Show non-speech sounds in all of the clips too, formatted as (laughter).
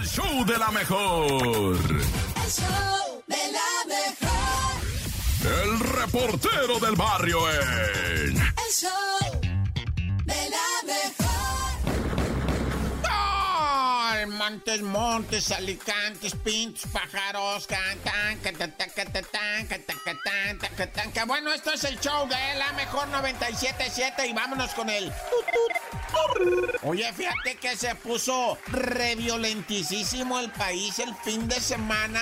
El show de la mejor. El show de la mejor. El reportero del barrio en. El show de la mejor. Ay, Montes, montes, alicantes, pintos, pájaros, cantan, catatán, catatán, catacatán, tacatán. Que bueno, esto es el show de la mejor 97.7 y vámonos con el... Oye, fíjate que se puso reviolentísimo el país el fin de semana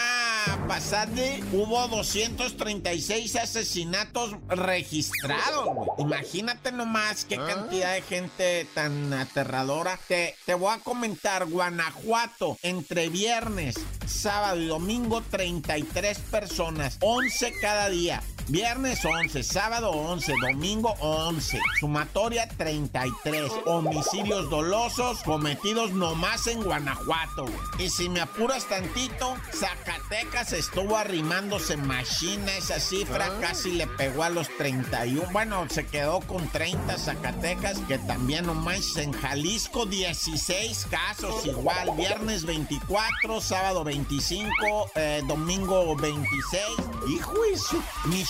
pasado. Hubo 236 asesinatos registrados. Imagínate nomás qué cantidad de gente tan aterradora. Te, te voy a comentar, Guanajuato, entre viernes, sábado y domingo, 33 personas, 11 cada día. Viernes 11, sábado 11, domingo 11. Sumatoria 33. Homicidios dolosos cometidos nomás en Guanajuato. Y si me apuras tantito, Zacatecas estuvo arrimándose machina. Esa cifra casi le pegó a los 31. Bueno, se quedó con 30 Zacatecas, que también nomás en Jalisco 16 casos. Igual, viernes 24, sábado 25, eh, domingo 26. Hijo de su-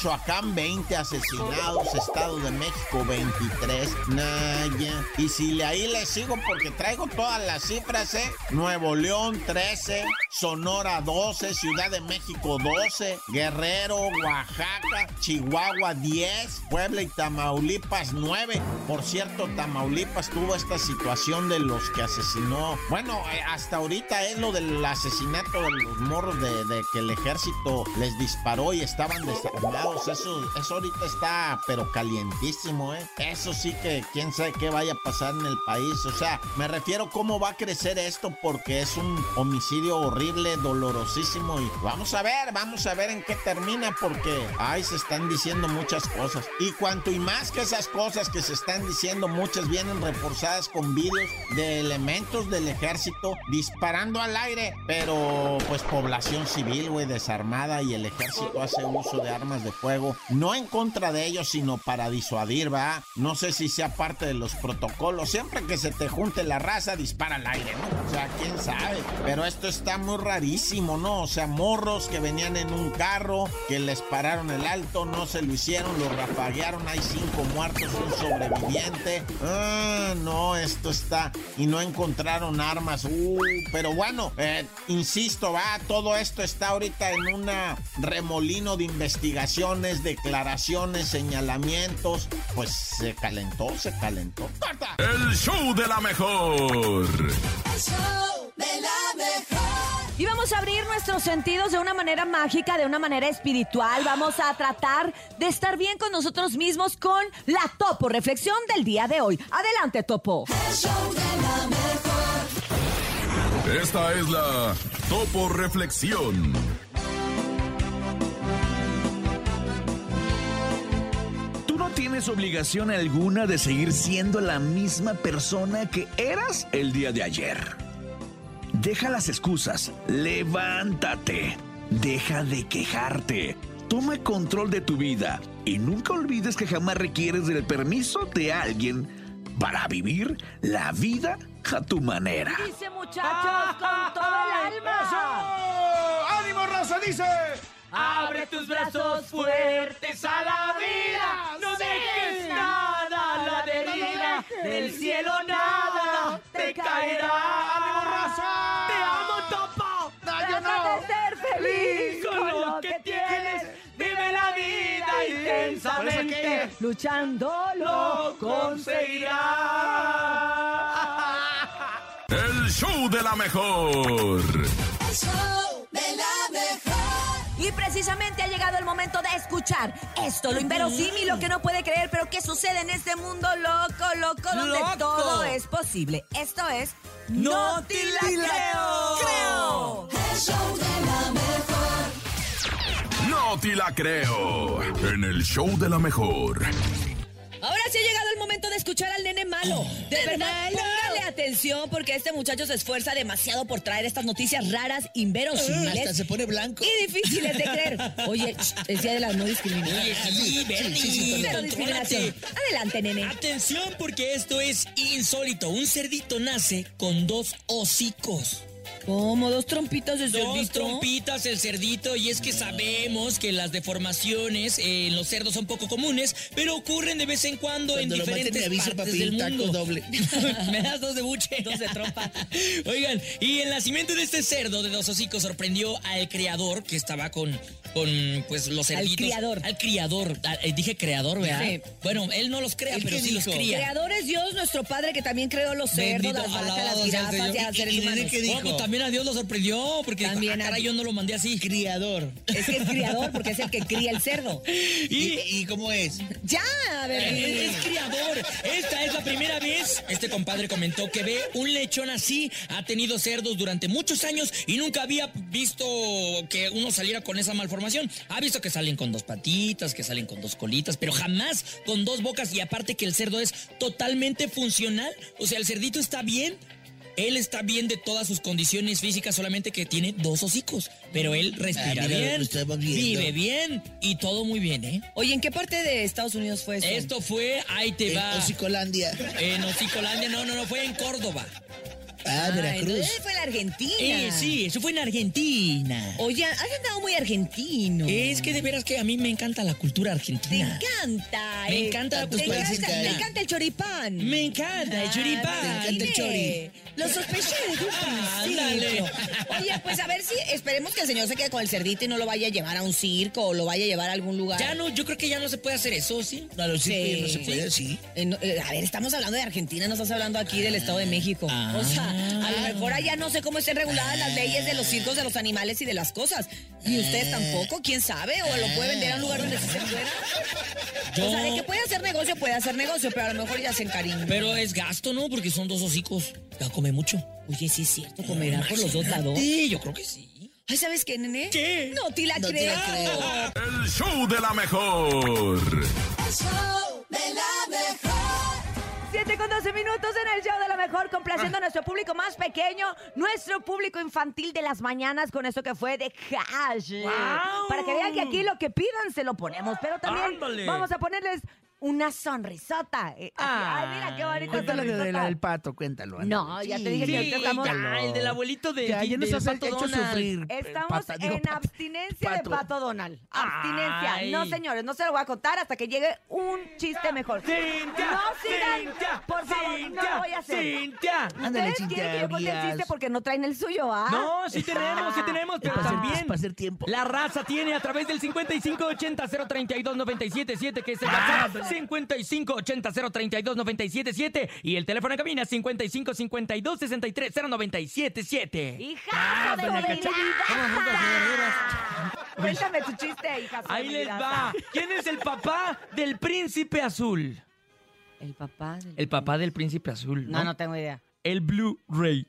Michoacán 20 asesinados, Estado de México 23. Naya. Y si le ahí le sigo porque traigo todas las cifras, ¿eh? Nuevo León 13, Sonora 12, Ciudad de México 12, Guerrero, Oaxaca, Chihuahua 10, Puebla y Tamaulipas 9. Por cierto, Tamaulipas tuvo esta situación de los que asesinó. Bueno, eh, hasta ahorita es lo del asesinato de los morros de, de que el ejército les disparó y estaban desarmados. Eso, eso ahorita está, pero calientísimo, ¿eh? Eso sí que quién sabe qué vaya a pasar en el país. O sea, me refiero cómo va a crecer esto porque es un homicidio horrible, dolorosísimo. Y vamos a ver, vamos a ver en qué termina porque, ay, se están diciendo muchas cosas. Y cuanto y más que esas cosas que se están diciendo, muchas vienen reforzadas con vídeos de elementos del ejército disparando al aire, pero pues población civil, güey, desarmada y el ejército hace uso de armas de fuego, no en contra de ellos, sino para disuadir, va. No sé si sea parte de los protocolos. Siempre que se te junte la raza, dispara al aire, ¿no? O sea, quién sabe. Pero esto está muy rarísimo, ¿no? O sea, morros que venían en un carro, que les pararon el alto, no se lo hicieron, lo rafaguearon, hay cinco muertos, un sobreviviente. Ah, no, esto está. Y no encontraron armas. Uh, pero bueno, eh, insisto, va, todo esto está ahorita en una remolino de declaraciones, señalamientos. Pues se calentó, se calentó. ¡Corta! El show de la mejor. El show de la mejor. Y vamos a abrir nuestros sentidos de una manera mágica, de una manera espiritual. Vamos a tratar de estar bien con nosotros mismos con la Topo Reflexión del día de hoy. Adelante, Topo. El show de la mejor. Esta es la Topo Reflexión. Tienes obligación alguna de seguir siendo la misma persona que eras el día de ayer. Deja las excusas, levántate, deja de quejarte, toma control de tu vida y nunca olvides que jamás requieres del permiso de alguien para vivir la vida a tu manera. Dice muchachos con todo el alma. ¡Ánimo, raza! Dice. Abre tus brazos fuertes a la vida. No dejes nada a la deriva. Del cielo nada te caerá. Te amo, Topo. No, yo Trata no. de ser feliz Con lo que tienes, vive la vida ¿Por eso intensamente. qué? Luchando Lo conseguirás. El show de la mejor. El show de la mejor. Y precisamente ha llegado el momento de escuchar esto, lo inverosímil, lo que no puede creer, pero que sucede en este mundo loco, loco, donde Loco. todo es posible. Esto es No te la creo. creo. El show de la mejor. No te la creo. En el show de la mejor. Ahora sí ha llegado el momento de escuchar al nene malo. De verdad, atención porque este muchacho se esfuerza demasiado por traer estas noticias raras, inverosímiles Hasta se pone blanco. y difíciles de creer. Oye, es día de la no discriminación. Sí, Bernie, Cero discriminación. Adelante, nene. Atención porque esto es insólito. Un cerdito nace con dos hocicos. ¿Cómo? ¿Dos trompitas de Dos cerdito? trompitas, el cerdito, y es que sabemos que las deformaciones en los cerdos son poco comunes, pero ocurren de vez en cuando, Cuando en maten, diferentes me avisa partes del taco mundo. doble. (laughs) me das dos de buche. Dos de trompa. Oigan, y el nacimiento de este cerdo de dos hocicos sorprendió al criador que estaba con, con pues los cerditos. criador. Al criador. Ah, eh, dije creador, ¿verdad? Dije- Bueno, él no los crea, ¿El pero sí los cría. Creador es Dios, nuestro Padre, que también creó los cerdos, Bendito, las vacas, las el jirafas y a seres ¿Y- y de humanos. dijo? Oh, pues también a Dios lo sorprendió, porque dijo, También ah, a- yo no lo mandé así. Criador. Es que es criador, porque es el que cría el cerdo. (laughs) ¿Y, cómo es? ¡Ya! A ver, Es criador. Esta es la primera vez. Este compadre comentó que ve un lechón así. Ha tenido cerdos durante muchos años y nunca había visto que uno saliera con esa malformación. Ha visto que salen con dos patitas, que salen con dos colitas, pero jamás con dos bocas. Y aparte que el cerdo es totalmente funcional. O sea, el cerdito está bien. Él está bien de todas sus condiciones físicas, solamente que tiene dos hocicos. Pero él respira Ah, bien, vive bien y todo muy bien, ¿eh? Oye, ¿en qué parte de Estados Unidos fue esto? Esto fue, ahí te En va. Hocicolandia. En Hocicolandia, no, no, no, fue en Córdoba. Ah, Ah, Veracruz. entonces fue en Argentina. Eh, sí, eso fue en Argentina. Oye, has andado muy argentino. Es que de veras que a mí me encanta la cultura Te argentina. encanta. Me eh, encanta la cultura argentina. te encanta el choripán. Me encanta el Ah, choripán. te encanta el chori. Lo sospeché desde un Ándale. principio. Oye, pues a ver si esperemos que el señor se quede con el cerdito y no lo vaya a llevar a un circo o lo vaya a llevar a algún lugar. Ya no, yo creo que ya no se puede hacer eso, ¿sí? No, los Sí. circos ya no se puede, sí. Eh, no, eh, a ver, estamos hablando de Argentina, no estás hablando aquí del Estado de México. Ah. O sea, a lo mejor allá no sé cómo estén reguladas las leyes de los circos, de los animales y de las cosas. Y ustedes tampoco, quién sabe, o lo puede vender a un lugar donde sí se pueda. Yo- O sea, de que puede hacer negocio, puede hacer negocio, pero a lo mejor ya se encariñó. Pero es gasto, ¿no? Porque son dos hocicos. Ya come mucho. Oye, sí es cierto, comerá por los dos lados. Sí, yo creo que sí. Ay, ¿sabes qué, nene? ¿Qué? No te la No te creo. la creo. El show de la mejor. El show de la mejor. 7 con 12 minutos en el show de la mejor, complaciendo a nuestro público más pequeño, nuestro público infantil de las mañanas con esto que fue de Hash. Para que vean que aquí lo que pidan se lo ponemos, pero también Ándale. vamos a ponerles una sonrisota. Eh, así- Ay, mira qué bonita Cuéntale de, de sonrisota. la del pato, cuéntalo. ándale. No, ya te dije que ahorita estamos... Ah, el del abuelito de. Ya, ya nos has hecho sufrir. Estamos pata, digo, en pato. abstinencia Pato. de Pato Donald. Abstinencia. Ay. No, señores, no se lo voy a contar hasta que llegue un chiste mejor. Cintia, no sigan. Cintia, por favor, no Cintia, lo voy a hacer. Cintia. Ándale, Ustedes quieren que yo cuente el Cintia, chiste porque no traen el suyo, ¿ah? No, sí tenemos, sí tenemos, pero para hacer- también para hacer tiempo. la raza tiene a través del 5580-032-977, que es el WhatsApp, 5580-032-977 y el teléfono en cabina 5552-630977. ¡Hija de. (laughs) Cuéntame tu chiste, hija. Ahí les va. ¿Quién es el papá del príncipe azul? El papá del... El papá del príncipe azul, ¿no? No, no tengo idea. El Blu-ray.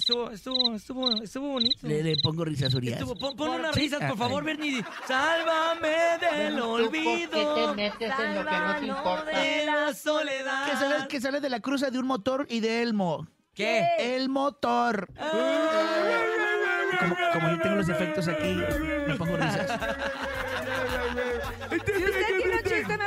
Estuvo, estuvo, estuvo, estuvo bonito. Le, le pongo risas Urias. Estuvo, pon, pon unas risas, por Ah, favor, ah. Bernie. Sálvame del olvido. Sálvanos de De la la soledad. Que sale, que sale de la cruza de un motor y de Elmo. ¿Qué? El motor. Como, como yo tengo los efectos aquí, me pongo risas. Si usted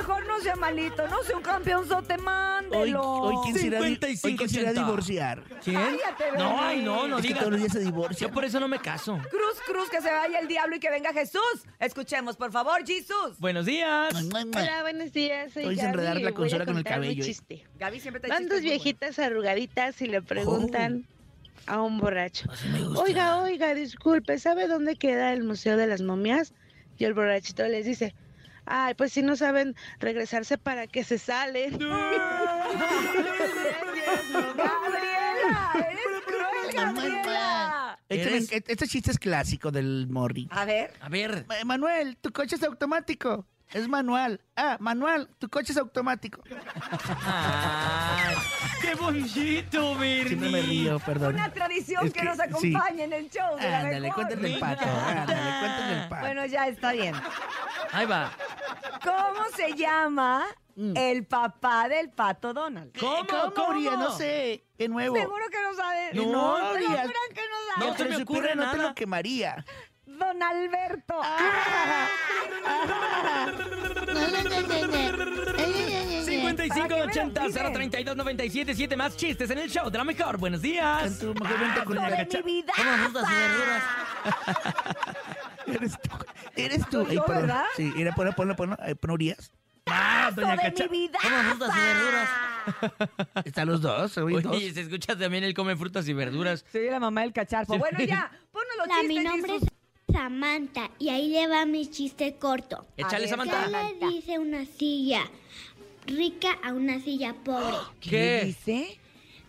mejor, no sea malito. No sea un campeonzote, Hoy, mándelo. hoy, ¿quién se irá, a di- hoy 55, quién se irá a 80. divorciar? ¿Quién? Cállate, No, ay, no, no es que digas. todos los días se Yo divorcian. por eso no me caso. Cruz, cruz, que se vaya el diablo y que venga Jesús. Escuchemos, por favor, Jesús. Buenos días. Hola, buenos días. Soy Hoy se Gaby enredar y la voy a consola con el contar mi cabello, ¿eh? chiste. Gaby siempre te Van dos viejitas arrugaditas y le preguntan a un borracho. Oiga, oiga, disculpe, ¿sabe dónde queda el Museo de las Momias? Y el borrachito les dice, ay, pues si no saben regresarse para que se salen. Gabriela, eres cruel, Gabriela. Este, este chiste es clásico del Morri. A ver. A ver. Ma- Manuel, tu coche es automático. Es manual. Ah, manual, tu coche es automático. Ay, ¡Qué bonito, Bernie! Siempre me río, perdón. Una tradición Es que, que nos sí. acompaña en el show. Ándale, cuéntale el pato. Ándale, cuéntale el pato. Bueno, ya está bien. Ahí va. ¿Cómo se llama Mm. el papá del pato Donald? ¿Cómo? ¿Cómo, ¿Cómo? Urias? No sé. De nuevo. Seguro que no sabe. No, no juran que no No sabe. se te me ocurre no te nada. lo quemaría. Don Alberto. Ah. 5580-032-977. Más chistes en el show de la mejor. Buenos días. Canto, mejor vente con la cacha. mi vida. Verduras. (laughs) Eres tú. Eres tú. Soy yo, perdón. ¿verdad? Sí, mira, ponlo, ponlo, ponlo. Ahí, pon Urias. Ah, doña Cacha. Como frutas y verduras. (laughs) Están los dos, oye, dos. Oye, se escucha también el come frutas y verduras. Soy la mamá del cacharpo. Bueno, ya, ponnos los Hola, mi chistes, nombre Jesús. es Samantha y ahí le va mi chiste corto. Échale, Samantha. ¿Qué le dice una silla rica a una silla pobre? (gasps) ¿Qué? dice?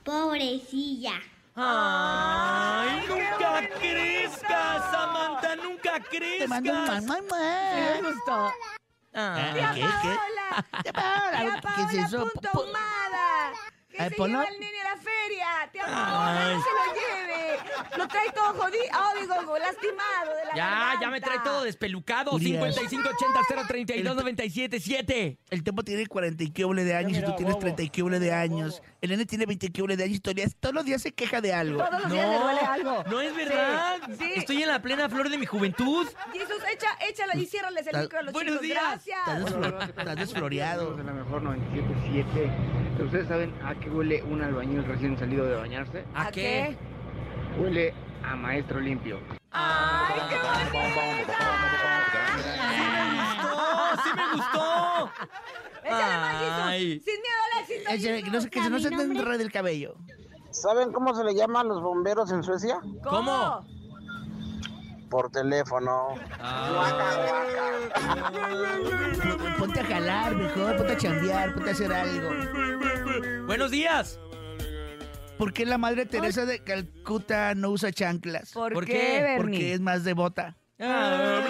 Pobrecilla. ¡Ay, nunca crezcas, Samantha! ¡Nunca Te mando un crezcas! mua, mua. Me gustó. Ah. ¿Qué, qué? Paola, (laughs) ¿qué Paola, es eso? punto Ay, se lleva al nene a la feria. Paola, Ay. no se lo lleve. Lo trae todo jodido. Oh, digo, lastimado de la Ya, ya me trae todo despelucado. Urias. 5580-032-977. El tiempo tiene 40 y qué de años y tú tienes 30 y qué de años. El nene tiene 20 y qué de años. Todos los días- Todos los días se queja de algo. Todos los días le duele algo. No es verdad. Sí, sí. Estoy en la plena flor de mi juventud. Jesús, echa, échalo y ciérrales el micro a los Buenos chicos. días. Estás, Gracias. estás desfloreado. De la mejor 97.7. ¿Ustedes saben a qué huele un albañil recién salido de bañarse? ¿A qué? Huele a maestro limpio. ¡Ay, qué ¡Oh, sí me gustó! Échale más, Ay. Jesús. Sin miedo al éxito. Ese- no que se- no se te enrede el cabello. ¿Saben cómo se le llama a los bomberos en Suecia? ¿Cómo? Por teléfono. Ponte a jalar mejor, ponte a chambear, ponte a hacer algo. Buenos días. ¿Por qué la madre Teresa de Calcuta no usa chanclas? ¿Por, ¿Por qué? Bernie? Porque es más devota. Ya.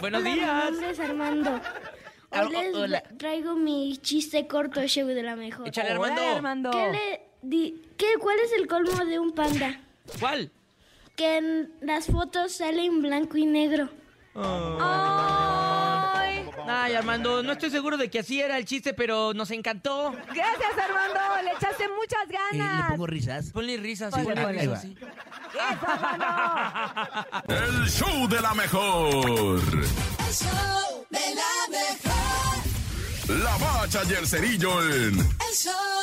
Buenos Hola, Mi días. nombre es Armando. Ah, Hoy les hola. traigo mi chiste corto show de la mejor. Échale, Hola, Armando. Armando. ¿Qué le di- qué- ¿Cuál es el colmo de un panda? ¿Cuál? Que en las fotos sale en blanco y negro. Ay, Ay, Armando, no estoy seguro de que así era el chiste, pero nos encantó. gracias, Armando. Le echaste muchas Eh, le ganas. pongo risas. Ponle risas. Ponle, ponle ponle. Ahí risas, va. sí. Eso, Armando. El show de la mejor. El show de la mejor. La bacha y el cerillo en El show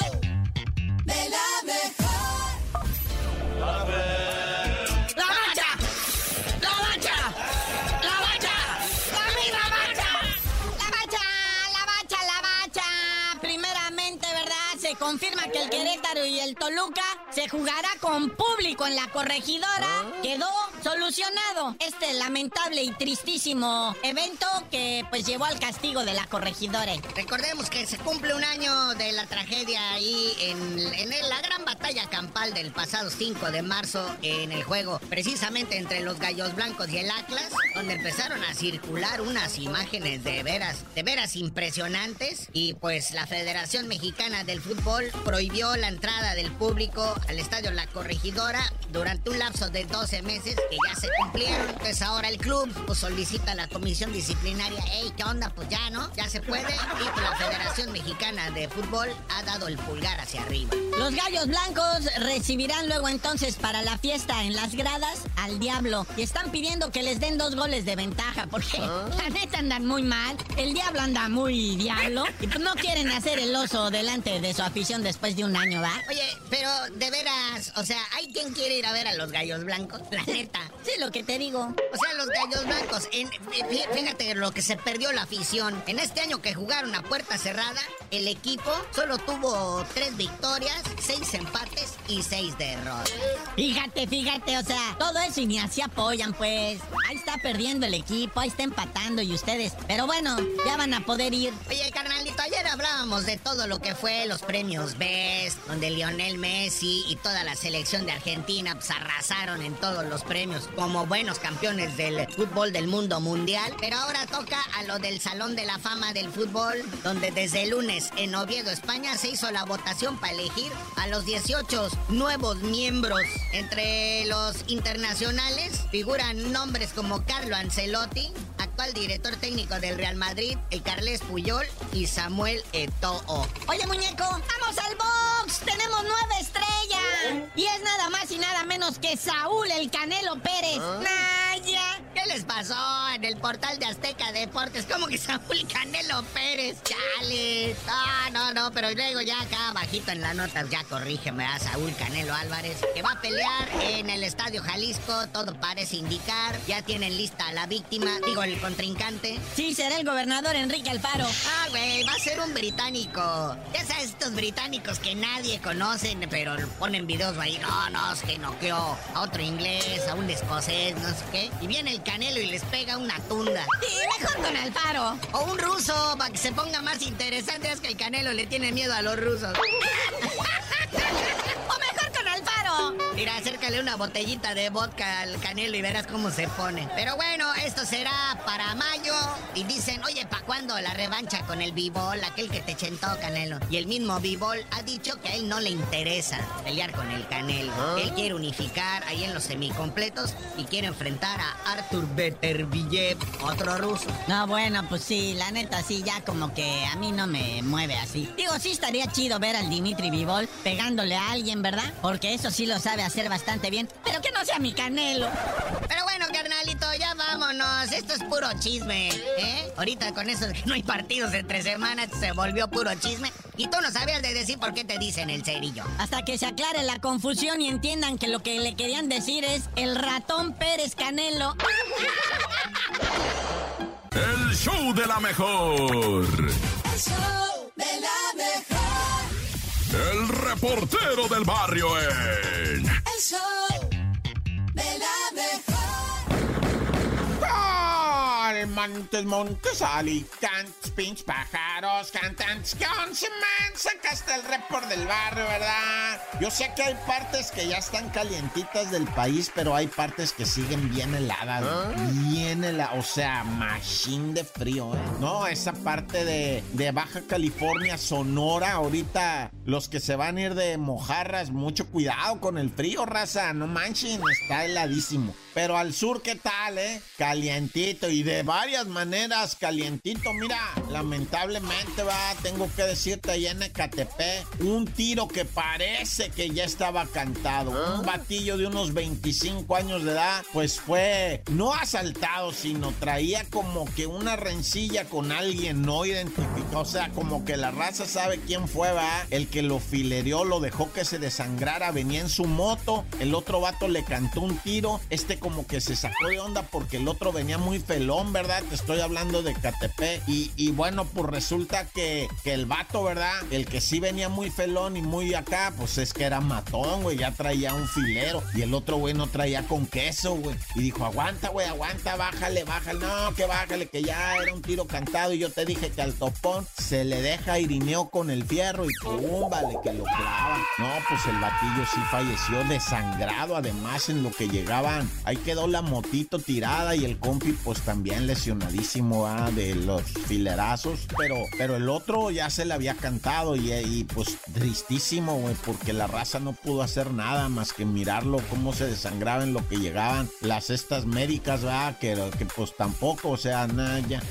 Querétaro y el Toluca se jugará con público en la corregidora. Quedó solucionado este lamentable y tristísimo evento que pues llevó al castigo de la corregidora. Recordemos que se cumple un año de la tragedia ahí en, la gran batalla campal del pasado 5 de marzo en el juego, precisamente entre los Gallos Blancos y el Atlas, donde empezaron a circular unas imágenes de veras, de veras impresionantes y pues la Federación Mexicana del Fútbol prohibió la entrada del público al estadio La Corregidora durante un lapso de 12 meses que ya se cumplieron. Entonces ahora el club pues, solicita a la comisión disciplinaria, hey, ¿qué onda? Pues ya, ¿no? Ya se puede. Y pues, la Federación Mexicana de Fútbol ha dado el pulgar hacia arriba. Los Gallos Blancos recibirán luego entonces para la fiesta en las gradas al Diablo y están pidiendo que les den dos goles de ventaja porque (laughs) la neta andan muy mal, el Diablo anda muy diablo y pues no quieren hacer el oso delante de su afición después de un año, ¿va? Oye, pero de veras, o sea, ¿hay quien quiere ir a ver a los Gallos Blancos? La neta, sí lo que te digo. O sea, los Gallos Blancos, en, fí- fíjate lo que se perdió la afición. En este año que jugaron a puerta cerrada, el equipo solo tuvo tres victorias, seis empates y seis derrotas. Fíjate, fíjate, o sea, todo eso y ni así apoyan, pues. Ahí está perdiendo el equipo, ahí está empatando y ustedes. Pero bueno, ya van a poder ir. Oye, carnalito, ayer hablábamos de todo lo que fue los premios Best, donde Lionel Messi y toda la selección de Argentina pues, arrasaron en todos los premios como buenos campeones del fútbol del mundo mundial. Pero ahora toca a lo del Salón de la Fama del Fútbol, donde desde el lunes en Oviedo, España, se hizo la votación para elegir a los 18 nuevos miembros. Entre los internacionales figuran nombres como Carlo Ancelotti, actual director técnico del Real Madrid, el Carles Puyol y Samuel Eto'o. Oye, muñeco, vamos al box. Tenemos nueve estrellas. Y es nada más y nada menos que Saúl el Canelo Pérez. Naya. ¿Qué les pasó en el portal de Azteca Deportes? ¿Cómo que Saúl Canelo Pérez? Chale. Ah, no, no, pero luego ya acá bajito en las notas ya corrígeme a Saúl Canelo Álvarez, que va a pelear en el Estadio Jalisco, todo parece indicar. Ya tienen lista a la víctima, digo, el contrincante. Sí, será el gobernador Enrique Alfaro. Ah, güey, va a ser un británico. Ya sabes, estos británicos que nadie conocen, pero ponen videos ahí. No, no, es que noqueó a otro inglés, a un escocés, no sé qué. Y viene el canelo y les pega una tunda. Sí, mejor con Alfaro. O un ruso, para que se ponga más interesante. Es que el canelo le tiene miedo a los rusos. (laughs) Mira, acércale una botellita de vodka al canelo y verás cómo se pone. Pero bueno, esto será para mayo. Y dicen, oye, ¿para cuándo la revancha con el b-ball, aquel que te chentó, Canelo? Y el mismo b-ball ha dicho que a él no le interesa pelear con el Canelo. Él quiere unificar ahí en los semicompletos y quiere enfrentar a Arthur Beterbiev, otro ruso. No, bueno, pues sí, la neta sí, ya como que a mí no me mueve así. Digo, sí estaría chido ver al Dimitri Vivol pegándole a alguien, ¿verdad? Porque eso sí lo sabe hacer bastante bien. Pero que no sea mi Canelo. Pero bueno, carnalito, ya vámonos. Esto es puro chisme, ¿eh? Ahorita con eso de que no hay partidos entre semanas se volvió puro chisme. Y tú no sabías de decir por qué te dicen el cerillo. Hasta que se aclare la confusión y entiendan que lo que le querían decir es el ratón Pérez Canelo. El show de la mejor. Reportero del barrio en. Show Montes, Montes, Alicantes, pinch pájaros, cantantes. ¿Qué once, man? Sacaste el report del barrio, ¿verdad? Yo sé que hay partes que ya están calientitas del país, pero hay partes que siguen bien heladas. Bien heladas. O sea, machine de frío, ¿eh? No, esa parte de, de Baja California, Sonora, ahorita los que se van a ir de mojarras, mucho cuidado con el frío, raza. No manchen, está heladísimo. Pero al sur, ¿qué tal, eh? Calientito y de varias maneras calientito. Mira, lamentablemente, va, tengo que decirte allá en Ecatepec, un tiro que parece que ya estaba cantado. Un batillo de unos 25 años de edad, pues fue no asaltado, sino traía como que una rencilla con alguien no identificado. O sea, como que la raza sabe quién fue, va. El que lo filerió, lo dejó que se desangrara, venía en su moto. El otro vato le cantó un tiro. Este como que se sacó de onda porque el otro venía muy felón, ¿verdad? Te estoy hablando de Catepec. Y, bueno, pues resulta que, el vato, ¿verdad? El que sí venía muy felón y muy acá, pues es que era matón, güey. Ya traía un filero. Y el otro güey no traía con queso, güey. Y dijo, aguanta, güey, aguanta, bájale, bájale. No, que bájale, que ya era un tiro cantado. Y yo te dije que al topón se le deja irineo con el fierro y pum, que lo clava. No, pues el batillo sí falleció desangrado. Además, en lo que llegaban, ahí quedó la motito tirada y el compi, pues también lesionadísimo ah, de los filerazos. Pero, pero el otro ya se le había cantado y, pues tristísimo, güey, porque la raza no pudo hacer nada más que mirarlo, cómo se desangraba en lo que llegaban las cestas médicas, ¿verdad? Que, que pues tampoco, o sea, nada, ya.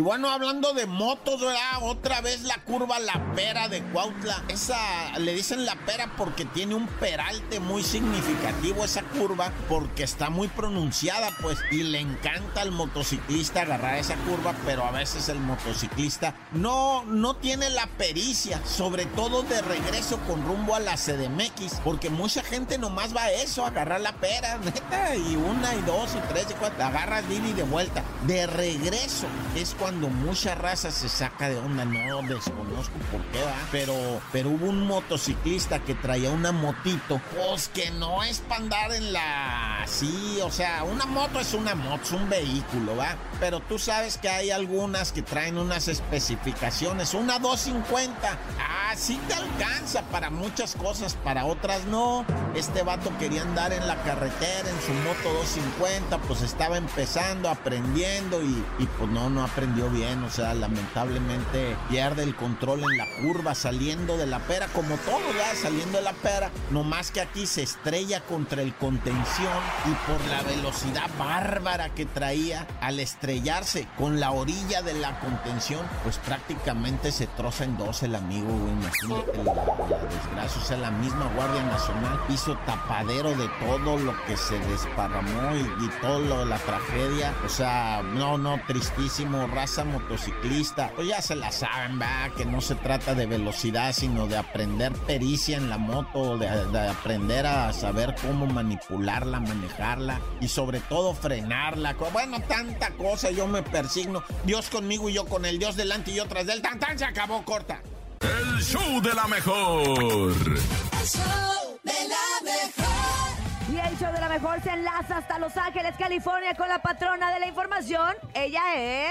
Y bueno, hablando de motos, ¿verdad? Otra vez la curva La Pera de Cuautla. Esa, le dicen La Pera porque tiene un peralte muy significativo esa curva, porque está muy pronunciada, pues, y le encanta al motociclista agarrar esa curva, pero a veces el motociclista no, no tiene la pericia, sobre todo de regreso con rumbo a la CDMX, porque mucha gente nomás va a eso, agarrar la pera, (laughs) y una, y dos, y tres, y cuatro, agarras y de vuelta. De regreso es cuando mucha raza se saca de onda, no desconozco por qué va, pero, pero hubo un motociclista que traía una motito, pues que no es para andar en la... Sí, o sea, una moto es una moto, es un vehículo, va, pero tú sabes que hay algunas que traen unas especificaciones, una 250, ah, sí te alcanza para muchas cosas, para otras no. Este vato quería andar en la carretera en su moto 250, pues estaba empezando, aprendiendo y, y pues no, no aprendió entendió bien, o sea, lamentablemente pierde el control en la curva saliendo de la pera, como todo ya saliendo de la pera, no más que aquí se estrella contra el contención y por la velocidad bárbara que traía al estrellarse con la orilla de la contención, pues prácticamente se troza en dos el amigo, güey, imagínate la, la desgracia, o sea, la misma Guardia Nacional hizo tapadero de todo lo que se desparramó y, y todo lo de la tragedia, o sea, no, no, tristísimo, raza motociclista, pues ya se la saben, va, que no se trata de velocidad, sino de aprender pericia en la moto, de, de aprender a saber cómo manipularla, manejarla y sobre todo frenarla. Bueno, tanta cosa, yo me persigno, Dios conmigo y yo con el Dios delante y yo tras del tan tan se acabó corta. El show de la mejor. El show de la mejor. Y el show de la mejor se enlaza hasta Los Ángeles, California, con la patrona de la información. Ella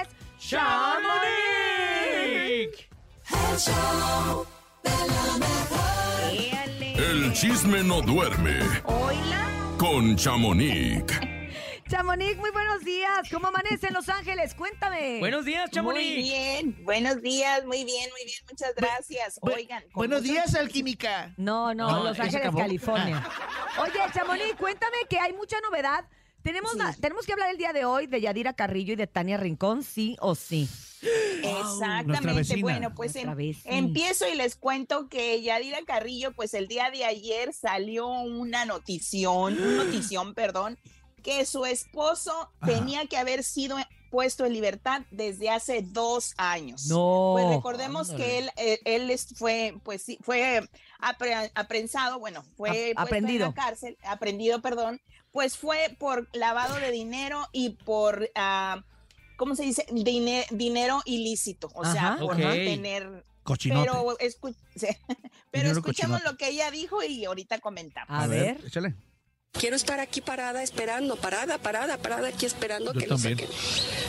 es. ¡Chamonix! El show de la mejor. El chisme no duerme Hola. con Chamonix. Chamonix, muy buenos días. ¿Cómo amanece en Los Ángeles? Cuéntame. Buenos días, Muy Chamonix. bien, buenos días, muy bien, muy bien, muchas gracias. Bu- Oigan, Buenos mucho- días, alquímica. No, no, No, Los ¿ya se Ángeles? California. Oye, Chamonix, cuéntame que hay mucha novedad. Tenemos, la- tenemos que hablar el día de hoy de Yadira Carrillo y de Tania Rincón, sí o sí. Exactamente, bueno, pues em- empiezo y les cuento que Yadira Carrillo, pues el día de ayer salió una notición, (gasps) notición, perdón, que su esposo Ajá. tenía que haber sido puesto en libertad desde hace dos años. No. Pues recordemos que él, eh, él es- fue, pues sí, fue apre- aprensado, bueno, fue en aprendido. la cárcel, aprendido, perdón, pues fue por lavado de dinero y por, ah, ¿cómo se dice? Dine- dinero ilícito, o sea, por no tener... Cochinote. Pero, escu- (laughs) pero Dinero escuchemos cochinote. lo que ella dijo y ahorita comentamos. A ver. Échale. Quiero estar aquí parada esperando, parada, parada, parada aquí esperando Yo que lo también. saquen.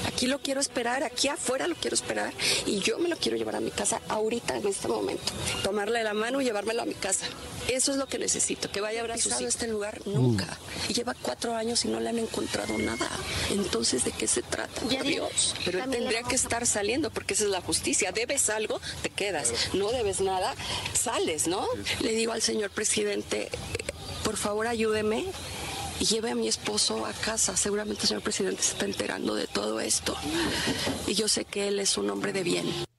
Aquí lo quiero esperar, aquí afuera lo quiero esperar y yo me lo quiero llevar a mi casa ahorita en este momento. Tomarle la mano y llevármelo a mi casa. Eso es lo que necesito, que vaya a abrazado este lugar nunca. Y lleva cuatro años y no le han encontrado nada. Entonces, ¿de qué se trata? Por Dios. Pero él tendría que estar saliendo porque esa es la justicia. Debes algo, te quedas. No debes nada, sales, ¿no? Le digo al señor presidente, por favor ayúdeme y lleve a mi esposo a casa. Seguramente el señor presidente se está enterando de todo esto. Y yo sé que él es un hombre de bien.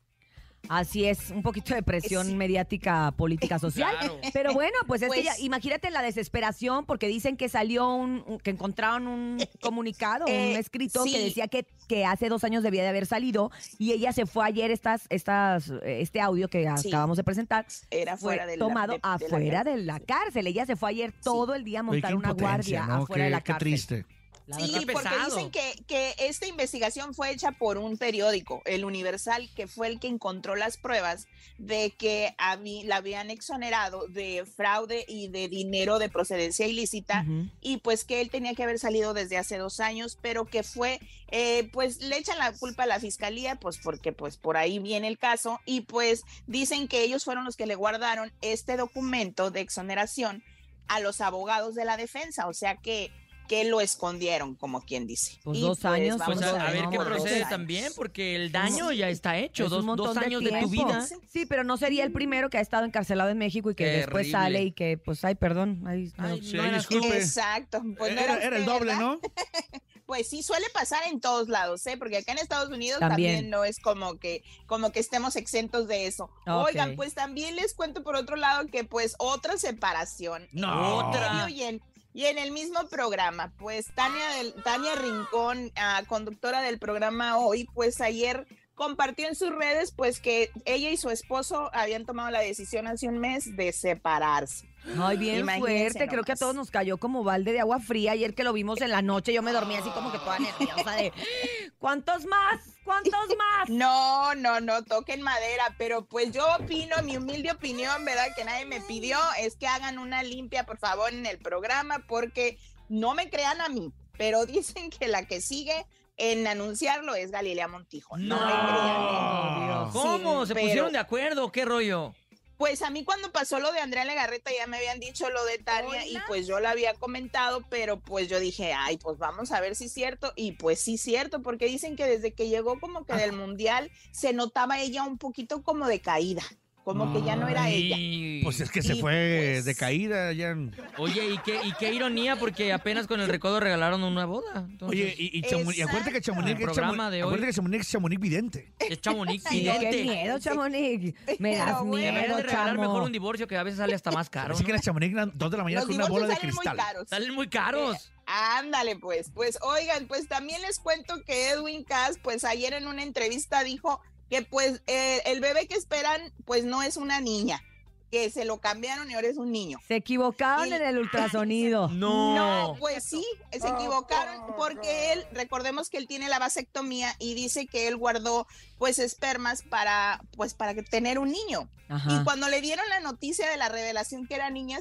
Así es, un poquito de presión Sí. mediática, política, (laughs) social. Claro. Pero bueno, pues es que Pues- ya, imagínate la desesperación porque dicen que salió un, un- que encontraron un comunicado, un eh, escrito que decía que, que hace dos años debía de haber salido y ella se fue ayer estas, estas, eh, este audio que Sí. acabamos de presentar. Era Fue fuera de la- tomado de- de la afuera de la cárcel. Ella se fue ayer todo el día a montar qué una guardia ¿no? afuera Qué- de la qué cárcel. triste. La Sí, porque pesado. dicen que, que esta investigación fue hecha por un periódico, El Universal, que fue el que encontró las pruebas de que habí- la habían exonerado de fraude y de dinero de procedencia ilícita y pues que él tenía que haber salido desde hace dos años, pero que fue, eh, pues le echan la culpa a la fiscalía, pues porque pues por ahí viene el caso y pues dicen que ellos fueron los que le guardaron este documento de exoneración a los abogados de la defensa, o sea que que lo escondieron, como quien dice. Pues Y, dos años, vamos Pues a, a ver ver qué procede también, porque el daño ya está hecho. Es Dos, años de, tu vida. Sí, pero no sería el primero que ha estado encarcelado en México y que después sale y que, pues, ay, perdón. Ay, no. Ay, Sí, no ahí eras tú. disculpe. Exacto. Pues no era, era era el doble, ¿verdad? ¿no? (laughs) Pues sí, suele pasar en todos lados, ¿eh? Porque acá en Estados Unidos También. también, no es como que, como que estemos exentos de eso. Oigan, pues también les cuento por otro lado que pues otra separación. No. Otra. Y en, y en el mismo programa, pues Tania, del, Tania Rincón, ah, conductora del programa hoy, pues ayer compartió en sus redes pues que ella y su esposo habían tomado la decisión hace un mes de separarse. Ay, bien Imagínense fuerte. Creo que a todos nos cayó como balde de agua fría. Ayer que lo vimos en la noche, yo me dormí así como que toda nerviosa de (laughs) ¿cuántos más? ¿Cuántos (laughs) más? No, no, no, toquen madera, pero pues yo opino, mi humilde opinión, ¿verdad? Que nadie me pidió, es que hagan una limpia, por favor, en el programa, porque no me crean a mí, pero (laughs) dicen que la que sigue en anunciarlo es Galilea Montijo. No, me crean. Dios. ¿Cómo? Sí, ¿Se pero- pusieron de acuerdo? ¿Qué rollo? Pues a mí cuando pasó lo de Andrea Legarreta ya me habían dicho lo de Tania y pues yo lo había comentado, pero pues yo dije, ay, pues vamos a ver si es cierto. Y pues sí es cierto, porque dicen que desde que llegó como que del mundial se notaba ella un poquito como de caída, como que ya no era ella. Pues es que se Y, fue pues, de caída ya. Oye, y qué, y qué ironía, porque apenas con el recodo regalaron una boda. Entonces, Oye, y, y, Chamonix- y acuérdate que Chamonix El es programa Chamonix, de hoy. acuérdate que Chamonix es Chamonix vidente. es Chamonix (laughs) vidente. qué miedo, Chamonix. Me das Pero bueno. Deberías miedo, de regalar chamo. mejor un divorcio que a veces sale hasta más caro. Así ¿no? que las Chamonix, eran dos de la mañana Los con una bola divorcios de salen muy cristal. caros. Salen muy caros. Ándale, pues, pues, oigan, pues también les cuento que Edwin Cass, pues ayer en una entrevista dijo que pues eh, el bebé que esperan, pues no es una niña, que se lo cambiaron y ahora es un niño. Se equivocaron Y- en el (laughs) ultrasonido. No. Pues sí, se equivocaron porque él, recordemos que él tiene la vasectomía y dice que él guardó pues espermas para pues para tener un niño. Ajá. Y cuando le dieron la noticia de la revelación que era niña,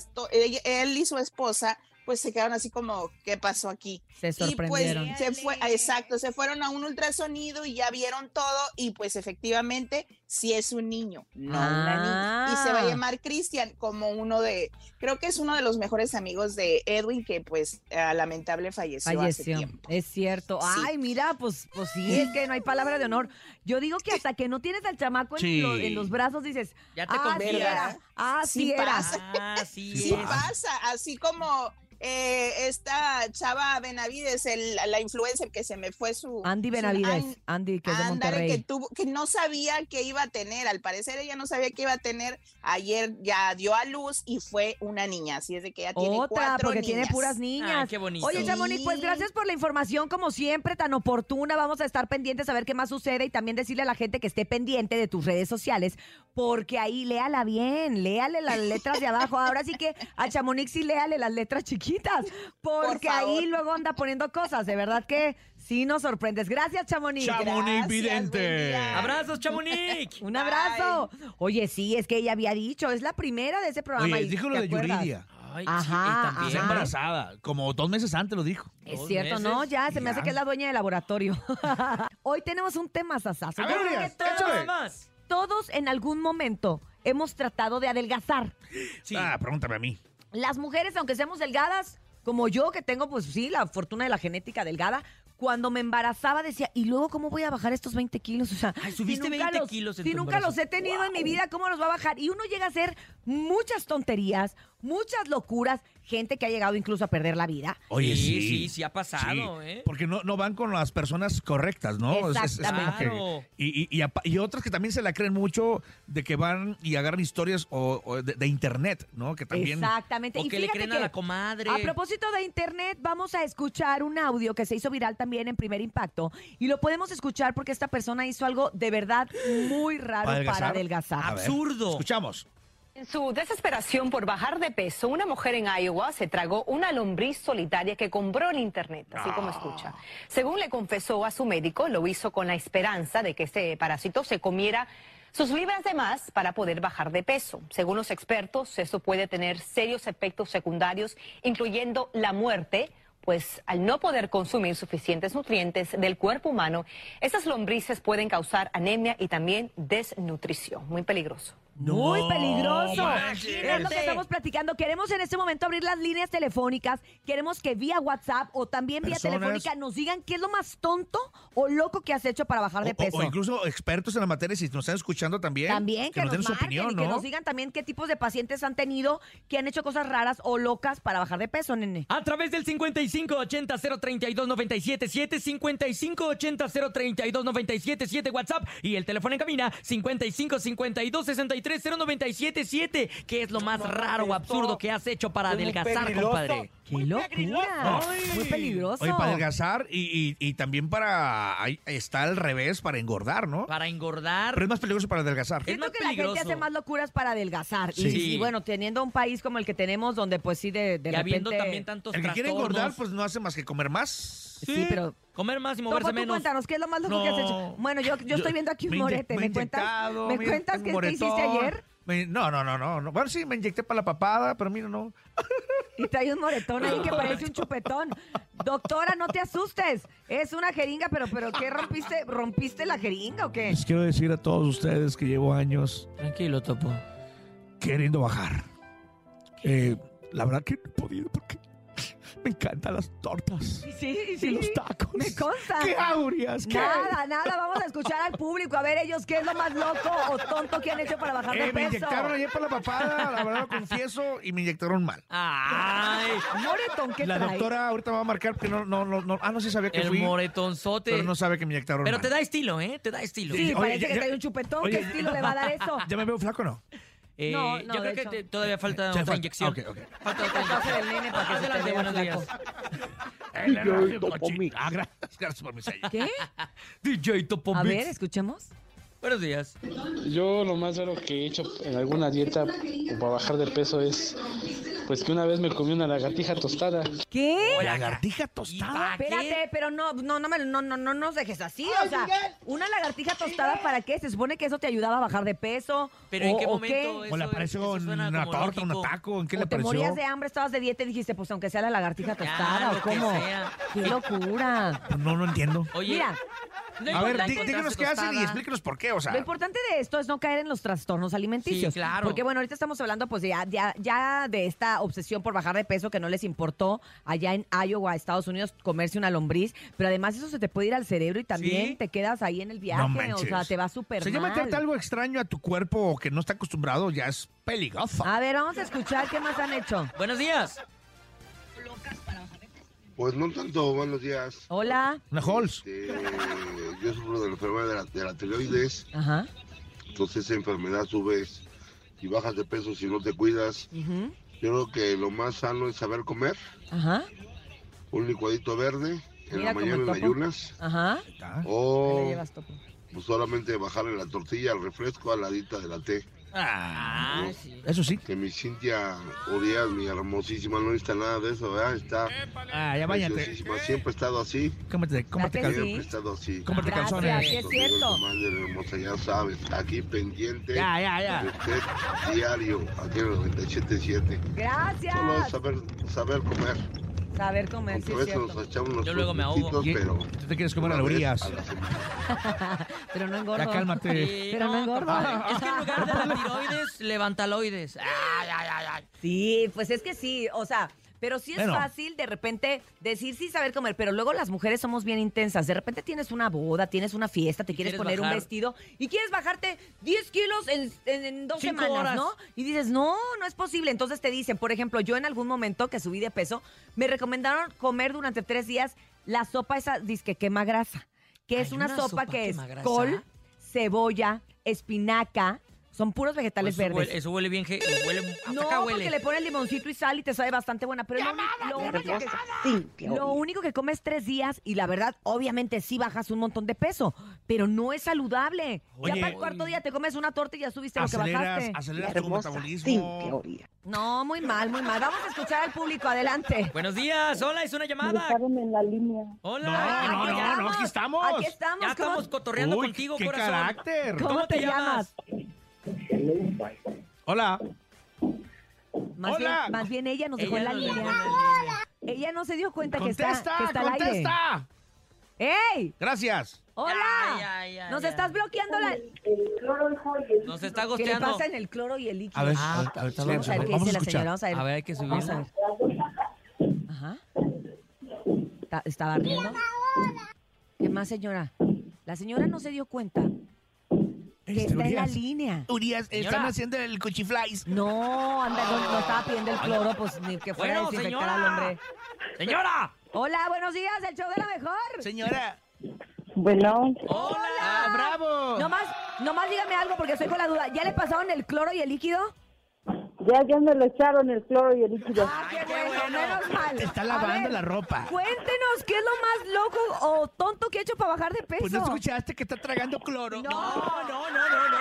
él y su esposa pues se quedaron así como, ¿qué pasó aquí? Se Y pues sorprendieron. se fue, exacto, se fueron a un ultrasonido y ya vieron todo y pues efectivamente sí es un niño, no una niña. Y se va a Ah. llamar Cristian como uno de, creo que es uno de los mejores amigos de Edwin que pues ah, lamentable falleció, hace Falleció. tiempo. Es cierto. Sí. Ay, mira, pues, pues sí, es que no hay palabra de honor. Yo digo que hasta que no tienes al chamaco en, Sí. lo- en los brazos dices, Ya te ah, sí era, ah, sí, Sí era. pasa. Ah, sí, pasa, así como eh, esta chava Benavides, el- la influencer que se me fue su... Andy su- Benavides, An- Andy, que es de Monterrey. que tuvo, que no sabía que iba a tener, al parecer ella no sabía que iba a tener, ayer ya dio a luz y fue una niña, así es de que ella tiene Otra, cuatro porque tiene puras niñas. Ay, qué bonito. Oye, Chamonix, pues gracias por la información, como siempre, tan oportuna. Vamos a estar pendientes a ver qué más sucede y también decirle a la gente que esté pendiente de tus redes sociales, porque ahí léala bien, léale las (laughs) letras de abajo. Ahora sí que a Chamonix sí léale las letras chiquitas, porque Por ahí luego anda poniendo cosas. De verdad que sí nos sorprendes. Gracias, Chamonix. Chamonix Gracias, vidente. Abrazos, Chamonix. (laughs) Un abrazo. Oye, sí, es que ella había dicho, es la primera de ese programa. Oye, y dijo lo ¿te de acuerdas? Yuridia. Ay, Ajá, sí, y también. Está Ajá. embarazada. Como dos meses antes lo dijo. Es Dos cierto, meses. ¿no? Ya se me hace Ya. que es la dueña del laboratorio. (laughs) Hoy tenemos un tema sasazo. A ver, Urias, échale. más. todos en algún momento hemos tratado de adelgazar. Sí. Ah, pregúntame a mí. Las mujeres, aunque seamos delgadas, como yo, que tengo, pues sí, la fortuna de la genética delgada, cuando me embarazaba decía, ¿y luego cómo voy a bajar estos 20 kilos? O sea, Ay, subiste si nunca 20 los- kilos en Si tu nunca los he tenido en mi vida, ¿cómo los va a bajar? Y uno llega a hacer muchas tonterías, muchas locuras, gente que ha llegado incluso a perder la vida. Oye, Sí, sí. sí, sí ha pasado, Sí, ¿eh? Porque no, no van con las personas correctas, ¿no? Es- es- es como que- Claro. y, y- y apa- y otras que también se la creen mucho de que van y agarran historias o, o de, de internet, ¿no? Que también... Exactamente. O y que le creen a la comadre. A propósito de internet, vamos a escuchar un audio que se hizo viral también en Primer Impacto. Y lo podemos escuchar porque esta persona hizo algo de verdad muy raro ¿Para para adelgazar? adelgazar. A ver, Absurdo. Escuchamos. En su desesperación por bajar de peso, una mujer en Iowa se tragó una lombriz solitaria que compró en internet, así como escucha. Según le confesó a su médico, lo hizo con la esperanza de que este parásito se comiera sus libras de más para poder bajar de peso. Según los expertos, eso puede tener serios efectos secundarios, incluyendo la muerte. Pues al no poder consumir suficientes nutrientes del cuerpo humano, estas lombrices pueden causar anemia y también desnutrición. Muy peligroso. Muy peligroso. imagínate. Es lo que estamos platicando. Queremos en este momento abrir las líneas telefónicas. Queremos que vía WhatsApp o también vía Personas- telefónica nos digan qué es lo más tonto o loco que has hecho para bajar de O- o- peso. O, incluso expertos en la materia, si nos están escuchando también. También que, nos den nos su marquen opinión, y que ¿no? nos digan también qué tipos de pacientes han tenido que han hecho cosas raras o locas para bajar de peso, nene. A través del 5580-032-977, 5580-032-977 WhatsApp y el teléfono en cabina 5552-630977. ¿Qué es lo más raro o absurdo que has hecho para adelgazar, compadre? ¡Qué locura! Muy peligroso. Oye, para adelgazar y, y- y también para. ahí está al revés, para engordar, ¿no? Para engordar. Pero es más peligroso para adelgazar. Siento más que la gente peligroso. hace más locuras para adelgazar. Y- Sí. Y, bueno, teniendo un país como el que tenemos, donde pues sí, de, de Y habiendo repente... también tantos El que quiere trastornos. engordar, pues no hace más que comer más. Sí, pero... Comer más y Topo, moverse tú menos. cuéntanos, ¿qué es lo más loco que has No. hecho? Bueno, yo, yo estoy viendo aquí un Me inye- morete. me ¿Me, cuentas, inyectado, ¿me me- cuentas qué, qué hiciste moretón. ayer? Me- no, no, no, no, no. Bueno, sí, me inyecté para la papada, pero mira, no. Y trae un moretón ahí que (laughs) parece un chupetón. Doctora, no te asustes. Es una jeringa, pero, pero ¿qué rompiste? ¿Rompiste la jeringa o qué? Les quiero decir a todos ustedes que llevo años Tranquilo, Topo. queriendo bajar. Eh, la verdad que no he podido porque me encantan las tortas. Sí, sí. Y los tacos. Me consta. ¡Qué aurias! ¿Qué? Nada, nada. Vamos a escuchar al público. A ver ellos qué es lo más loco o tonto que han hecho para bajar de Eh, me peso. inyectaron ayer por la papada, la verdad lo confieso, y me inyectaron mal. Ay, Moretón, ¿qué La trae? doctora ahorita me va a marcar que no, no, no, no. Ah, no, sí sabía que el fui. moretonzote. Pero no sabe que me inyectaron Pero mal. te da estilo, ¿eh? Te da estilo. Sí, Oye, parece ya- que ya- trae un chupetón. Oye, ¿Qué estilo le va a dar eso? ¿Ya me veo flaco o no? Eh, No, no, yo de creo que te- todavía falta otra inyección. ok, ok. Falta otra inyección. del nene para que se te Adelante, vea buenos días. (laughs) El Topomi. Ah, gracias, gracias por mi sello. ¿Qué? DJ Topo A Mix. ver, escuchemos. Buenos días. Yo lo más raro que he hecho en alguna dieta o para bajar de peso es pues que una vez me comí una lagartija tostada. ¿Qué? Lagartija tostada. Espérate, pero no, no, no, me- no, no, no nos dejes así. O sea, una lagartija tostada, ¿para qué? Se supone que eso te ayudaba a bajar de peso. Pero ¿en qué momento ¿O le eso- apareció una torta, un taco? ¿En qué O le te pareció? morías de hambre, estabas de dieta y dijiste, pues aunque sea la lagartija tostada, ¿o cómo? ¡Qué locura! Pues No, no entiendo. Oye, Mira, A ver, díganos qué hacen y explíquenos por qué, o sea. Lo importante de esto es no caer en los trastornos alimenticios. Sí, claro. Porque bueno, ahorita estamos hablando pues ya, ya, ya de esta obsesión por bajar de peso que no les importó allá en Iowa, Estados Unidos, comerse una lombriz. Pero además eso se te puede ir al cerebro y también Sí. te quedas ahí en el viaje. No o sea, te va súper O sea, ya mal. meterte algo extraño a tu cuerpo que no está acostumbrado ya es peligroso. A ver, vamos a escuchar qué más han hecho. Buenos días. Pues no tanto, buenos días. Hola. Una Halls. Este, yo sufro de la enfermedad de la, de la tiroides, Ajá. entonces esa enfermedad subes y bajas de peso si no te cuidas. ujú, Yo creo que lo más sano es saber comer, Ajá. un licuadito verde en Mira la mañana en ayunas, Ajá. O le llevas topo. pues, solamente bajarle la tortilla al refresco al ladita de la té. Ah, ¿no? sí. Eso sí. Que mi Cintia Urias, mi hermosísima, no necesita nada de eso, ¿verdad? Está Ah, ya váyate. Siempre ha estado así. Cómete, cómete, ¿Verdad que cal- sí? Siempre he estado así. cómete Gracias, calzones. sí es cierto. madre hermosa, ya sabes, aquí pendiente. Ya, ya, ya. Usted diario, aquí en el 97.7. Gracias. Solo es saber, saber comer. Saber comer, sí a es veces cierto. nos echamos unos Yo luego me ahogo. pero Tú te quieres comer una vez alorías. a la semana. (laughs) Pero no engordo. Ya cálmate. Sí, Pero no engordo. compadre. Es que en lugar de (laughs) la tiroides, levantaloides. Ay, ay, ay, ay. Sí, pues es que sí, o sea, pero sí es Bueno. fácil de repente decir sí saber comer, pero luego las mujeres somos bien intensas. De repente tienes una boda, tienes una fiesta, te quieres, quieres poner un vestido y quieres bajarte 10 kilos en, en- en dos Cinco semanas, horas. ¿no? Y dices, no, no es posible. Entonces te dicen, por ejemplo, yo en algún momento que subí de peso, me recomendaron comer durante tres días la sopa esa disque quema grasa, que es una, una sopa, sopa que es col, cebolla, espinaca, son puros vegetales Eso verdes. huele, eso huele bien. Huele, No, acá huele. porque le pones limoncito y sal y te sabe bastante buena. Pero lo, lo único que, lo único que comes tres días y la verdad, obviamente sí bajas un montón de peso, pero no es saludable. ya para el cuarto día te comes una torta y ya subiste lo que bajaste. aceleras tu metabolismo. No, muy mal, muy mal. Vamos a escuchar al público, adelante. Buenos días. Hola, es una llamada. en la línea. Hola. No, no, no, no, aquí estamos. Aquí estamos. ya ¿cómo- estamos cotorreando Uy, contigo, qué corazón. carácter. ¿Cómo, te, llamas? Hola. Más, Hola. Bien, más bien ella nos dejó en la dejó línea. la línea. Ella no se dio cuenta que está, Contesta, que está al aire. contesta. ¡Ey! Gracias. ¡Hola! Ya, ya, ya, Nos ya. estás bloqueando la... Nos está ¿Qué le gosteando. pasa en el cloro y el líquido? A ver, Ah, a ver, a ver, Vamos a ver qué vamos dice a la señora. Vamos a ver. A ver, hay que subirla. a ver. Ajá. Está barriendo. ¿Qué más, señora? La señora no se dio cuenta que Este, está en la Urias. línea. Urias, Señora. están haciendo el cuchiflies. No, anda, no, no estaba pidiendo el cloro, pues ni que fuera a Bueno, desinfectar señora. al hombre. ¡Señora! Hola, buenos días, el show de la mejor. Señora. Bueno, ¡Hola! ¡Bravo! Nomás, nomás dígame algo porque estoy con la duda. ¿Ya le pasaron el cloro y el líquido? Ya, ya me lo echaron el cloro y el líquido. Ah, qué, bueno, menos mal. Te está lavando ver, la ropa. Cuéntenos, ¿qué es lo más loco o tonto que ha hecho para bajar de peso? Pues no escuchaste que está tragando cloro. No, No, no, no, no, no.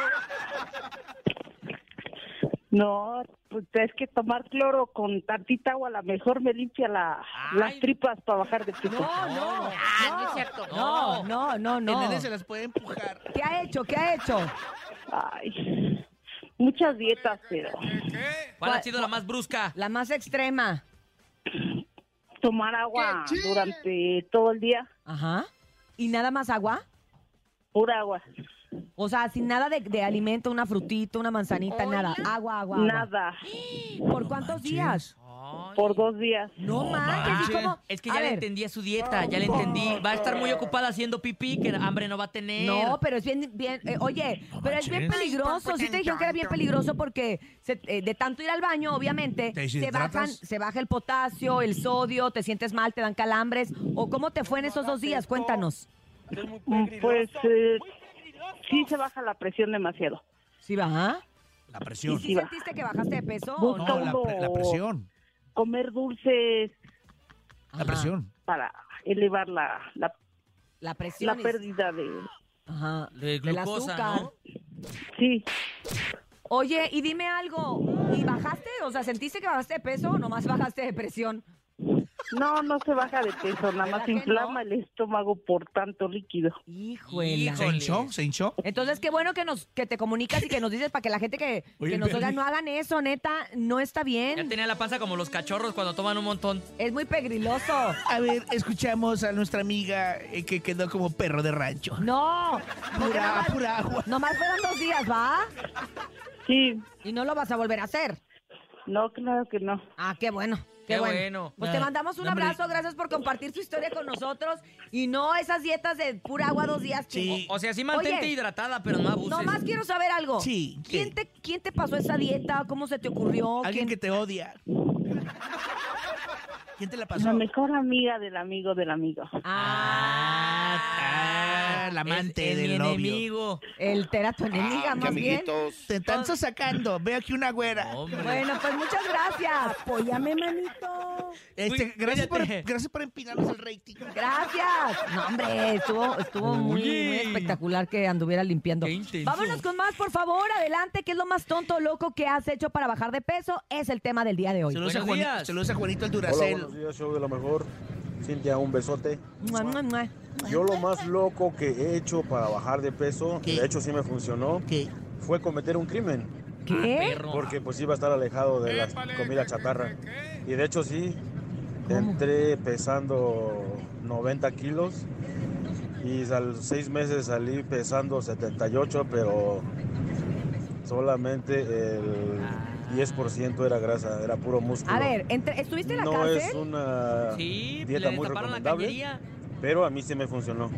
No, pues es que tomar cloro con tantita agua a lo mejor me limpia la, las tripas para bajar de peso. No, no, Ah, no es cierto. no, no, no, El no. nene se las puede empujar. ¿Qué ha hecho? ¿Qué ha hecho? Ay, muchas dietas, pero ¿Cuál ha sido la más brusca? La más extrema. tomar agua durante todo el día, Ajá. ¿Y nada más agua? pura agua. O sea, sin nada de, de alimento, una frutita, una manzanita, nada. Agua, agua, agua. Nada. ¿Por cuántos días? Por dos días. No manches, ¿y cómo? Es que A ya le ver. entendí a su dieta, ya le entendí. Va a estar muy ocupada haciendo pipí, que hambre no va a tener. No, pero es bien, bien, eh, oye, pero es bien manches. peligroso. Sí te dijeron que era bien peligroso porque se- eh, de tanto ir al baño, obviamente, ¿Te se bajan, se baja el potasio, el sodio, te sientes mal, te dan calambres. ¿O cómo te fue en esos dos días? Cuéntanos. Pues eh, sí se baja la presión demasiado. ¿Sí baja? La ¿Y presión. si sentiste que bajaste de peso? o Busca no? No, la, uno pre- la presión. Comer dulces La presión. para elevar la, la, La presión. la pérdida de... Ajá. De del glucosa, azúcar. ¿no? Sí, Oye, y dime algo. ¿Y bajaste? O sea, ¿sentiste que bajaste de peso o nomás bajaste de presión? No, no se baja de peso, nada más inflama el estómago por tanto líquido. Híjole. ¿Se hinchó? ¿Se hinchó? Entonces, qué bueno que nos que te comunicas y que nos dices para que la gente que, (laughs) Oye, que nos oiga no hagan eso, neta, no está Ya bien. tenía la panza como los cachorros cuando toman un montón. Es muy pegriloso. A ver, escuchamos a nuestra amiga eh, que quedó como perro de rancho. No. Pura, nomás, pura agua. nomás fueron dos días, ¿va? Sí, Y no lo vas a volver a hacer. no, claro que no. Ah, qué bueno. Qué, Qué bueno. bueno. Pues te mandamos un no, hombre. abrazo, gracias por compartir tu historia con nosotros y no esas dietas de pura agua dos días. Sí. O sea, sí mantente Oye, hidratada, pero no abuses. Nomás quiero saber algo. Sí, ¿qué? ¿Quién te, ¿Quién te pasó esa dieta? ¿Cómo se te ocurrió? Alguien ¿Quién- que te odia. (laughs) ¿Quién te la La pasó? mejor amiga del amigo del amigo. Ah, Ah, la amante Es- es del mi novio. enemigo. el era tu enemiga, más bien. Te están sacando. Veo aquí una güera. Hombre. Bueno, pues muchas gracias. Apóyame, manito. Este, Uy, gracias, por, gracias por empinarnos el rating. Gracias. No, hombre, estuvo, estuvo muy, muy espectacular que anduviera limpiando. Vámonos con más, por favor. Adelante. ¿Qué es lo más tonto o loco que has hecho para bajar de peso? Es el tema del día de hoy. Saludos a, días. saludos a Juanito el Hola, Duracel. Buenos días, show de lo mejor. Cintia, un besote. Mua, mua, mua. Yo lo más loco que he hecho para bajar de peso, ¿Qué? de hecho sí me funcionó, ¿Qué? fue cometer un crimen. ¿Qué? Perro. Porque pues iba a estar alejado de la comida chatarra. Y de hecho sí, entré pesando 90 kilos y a los seis meses salí pesando 78, pero solamente el 10% era grasa, era puro músculo. A ver, entre- ¿estuviste en la no es cárcel? una Sí, dieta le muy taparon la recomendable, cañería. pero a mí sí me funcionó.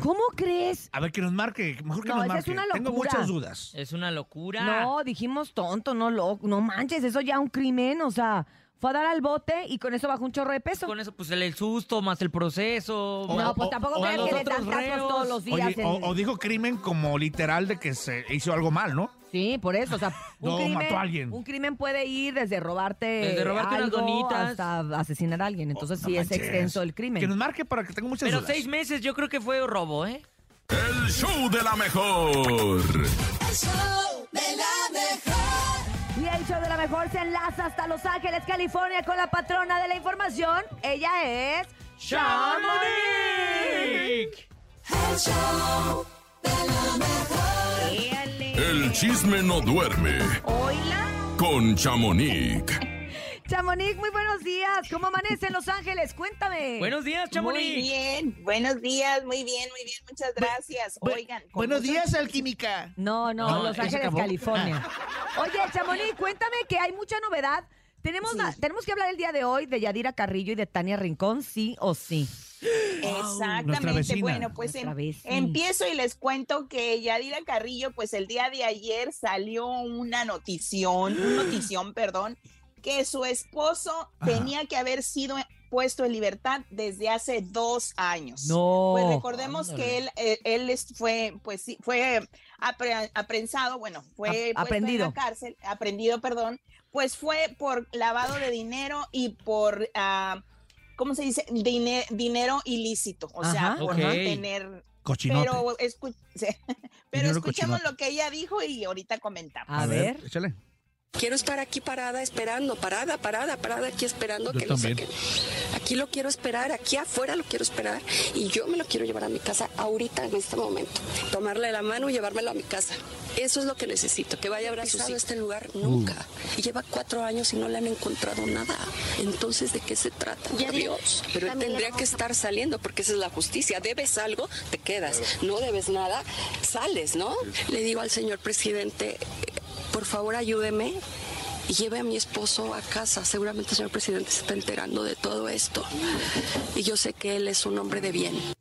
¿Cómo crees? A ver, que nos marque. Mejor que No, nos marque. es una Tengo locura. muchas dudas. Es una locura. No, dijimos tonto, no loco. No manches, eso ya un crimen. O sea, fue a dar al bote y con eso bajó un chorro de peso. Con eso, pues el, el susto más el proceso. O- No, o- pues tampoco creas que le dan reos. todos los días. Oye, en- o, o dijo crimen como literal de que se hizo algo mal, ¿no? Sí, por eso, o sea, (laughs) un No, crimen, mató a alguien. un crimen puede ir desde robarte, Desde robarte unas algo donitas. hasta asesinar a alguien. Entonces No sí es manches. extenso el crimen. Que nos marque para que tenga muchas Pero dudas. seis meses yo creo que fue robo, ¿eh? El show de la mejor. El show de la mejor. Y el show de la mejor se enlaza hasta Los Ángeles, California, con la patrona de la información. Ella es ¡Chamonix! El show de la mejor. El chisme no duerme Oila. con Chamonix. (laughs) Chamonix, muy buenos días. ¿Cómo amanece en Los Ángeles? Cuéntame. Buenos días, Muy Chamonix. bien, buenos días, muy bien, muy bien, muchas gracias. Bu- Oigan, Buenos mucho- días, alquímica. No, no, No, Los ¿ya se Ángeles? California. (laughs) Oye, Chamonix, cuéntame que hay mucha novedad. Tenemos, la- tenemos que hablar el día de hoy de Yadira Carrillo y de Tania Rincón, sí o sí. Exactamente, bueno, pues em- empiezo y les cuento que Yadira Carrillo, pues el día de ayer salió una notición, un (gasps) notición, perdón, que su esposo Ajá. tenía que haber sido puesto en libertad desde hace dos años. No. Pues recordemos que él, eh, él es- fue, pues sí, fue apre- aprensado, bueno, fue aprendido. en la cárcel, aprendido, perdón, pues fue por lavado de dinero y por, ah, ¿cómo se dice? Dine- dinero ilícito, o sea, por no tener... Cochinote. Pero, escu- (laughs) escuchemos cochinote. lo que ella dijo y ahorita comentamos. A, ver. Échale. Quiero estar aquí parada, esperando, parada, parada, parada, aquí esperando Yo que lo saquen. Aquí lo quiero esperar, aquí afuera lo quiero esperar y yo me lo quiero llevar a mi casa ahorita, en este momento. Tomarle la mano y llevármelo a mi casa. Eso es lo que necesito, que vaya a abrazar este lugar nunca. Y lleva cuatro años y no le han encontrado nada. Entonces, ¿de qué se trata? Ya di- Dios. Pero él tendría que estar saliendo porque esa es la justicia. Debes algo, te quedas. No debes nada, sales, ¿no? Le digo al señor presidente, por favor ayúdeme y lleve a mi esposo a casa. Seguramente el señor presidente se está enterando de todo esto. Y yo sé que él es un hombre de bien.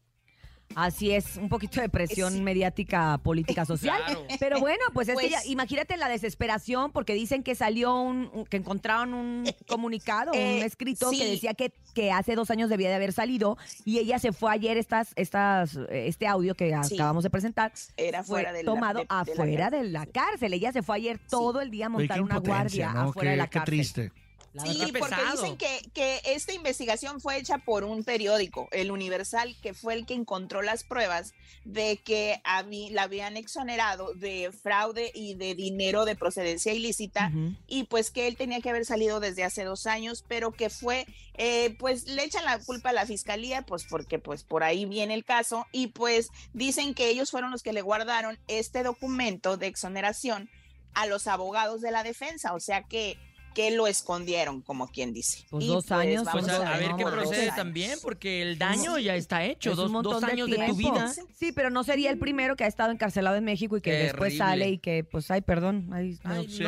Así es, un poquito de presión mediática, política, (laughs) social. Claro. Pero bueno, pues es que Pues- ya- imagínate la desesperación porque dicen que salió un, un- que encontraron un comunicado, un Eh, escrito que decía que, que hace dos años debía de haber salido y ella se fue ayer estas, estas, eh, este audio que Sí. acabamos de presentar. Era fue fuera de la- tomado de- de la afuera de la cárcel. Ella se fue ayer todo el día a montar qué una guardia ¿no? afuera Qué- de la qué cárcel. triste. La Sí, porque pesado. dicen que, que esta investigación fue hecha por un periódico, El Universal, que fue el que encontró las pruebas de que habí- la habían exonerado de fraude y de dinero de procedencia ilícita y pues que él tenía que haber salido desde hace dos años, pero que fue, eh, pues le echan la culpa a la fiscalía, pues porque pues por ahí viene el caso y pues dicen que ellos fueron los que le guardaron este documento de exoneración a los abogados de la defensa, o sea que que lo escondieron, como quien dice. Pues Y, dos años, vamos Pues a, a ver no, qué procede años. también, porque el daño ya está hecho. Es Dos, dos años de, tu vida. Sí, pero no sería el primero que ha estado encarcelado en México y que después sale y que, pues, ay, perdón. Ay, no, Sí.